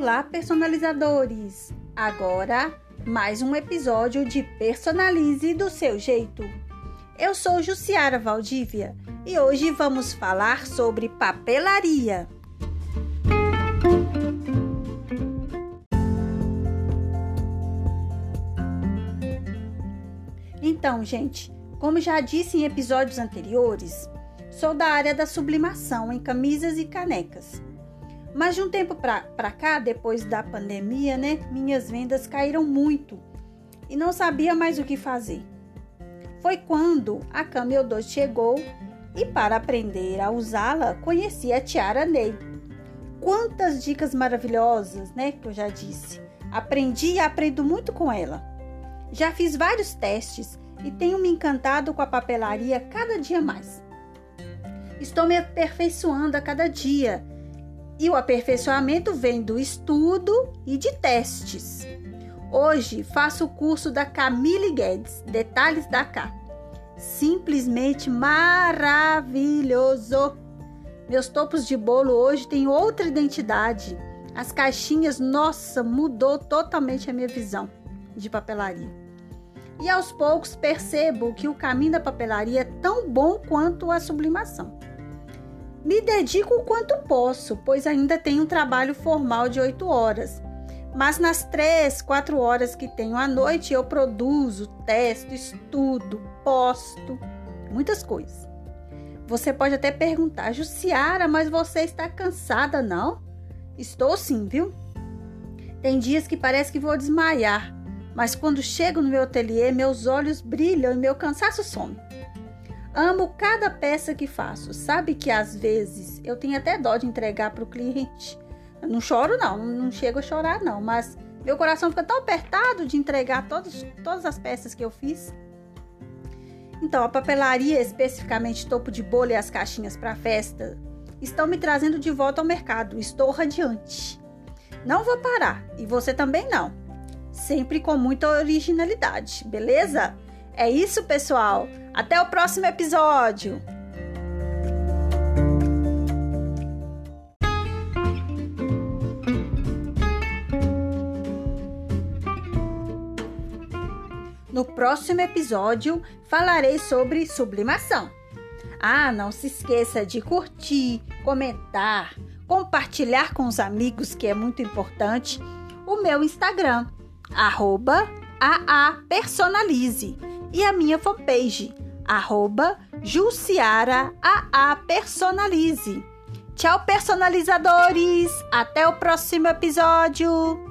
Olá, personalizadores! Agora, mais um episódio de Personalize do seu jeito. Eu sou Jussiara Valdívia e hoje vamos falar sobre papelaria. Então, gente, como já disse em episódios anteriores, sou da área da sublimação em camisas e canecas. Mas de um tempo para cá, depois da pandemia, né, minhas vendas caíram muito e não sabia mais o que fazer. Foi quando a Camel 2 chegou e para aprender a usá-la, conheci a Tiara Ney. Quantas dicas maravilhosas, né, que eu já disse. Aprendi e aprendo muito com ela. Já fiz vários testes e tenho me encantado com a papelaria cada dia mais. Estou me aperfeiçoando a cada dia e o aperfeiçoamento vem do estudo e de testes. Hoje faço o curso da Camille Guedes, Detalhes da K. Simplesmente maravilhoso! Meus topos de bolo hoje têm outra identidade. As caixinhas, nossa, mudou totalmente a minha visão de papelaria. E aos poucos percebo que o caminho da papelaria é tão bom quanto a sublimação. Me dedico o quanto posso, pois ainda tenho um trabalho formal de 8 horas. Mas nas 3, 4 horas que tenho à noite, eu produzo, testo, estudo, posto, muitas coisas. Você pode até perguntar, Jussiara, mas você está cansada, não? Estou sim, viu? Tem dias que parece que vou desmaiar, mas quando chego no meu ateliê, meus olhos brilham e meu cansaço some. Amo cada peça que faço. Sabe que às vezes eu tenho até dó de entregar para o cliente. Eu não choro, não, não chego a chorar, não, mas meu coração fica tão apertado de entregar todos, todas as peças que eu fiz. Então, a papelaria, especificamente topo de bolo e as caixinhas para festa, estão me trazendo de volta ao mercado. Estou radiante. Não vou parar e você também não. Sempre com muita originalidade, beleza? É isso, pessoal. Até o próximo episódio! No próximo episódio falarei sobre sublimação. Ah, não se esqueça de curtir, comentar, compartilhar com os amigos, que é muito importante, o meu Instagram, arroba aapersonalize e a minha fanpage, arroba Jussiara AA Personalize. Tchau, personalizadores! Até o próximo episódio!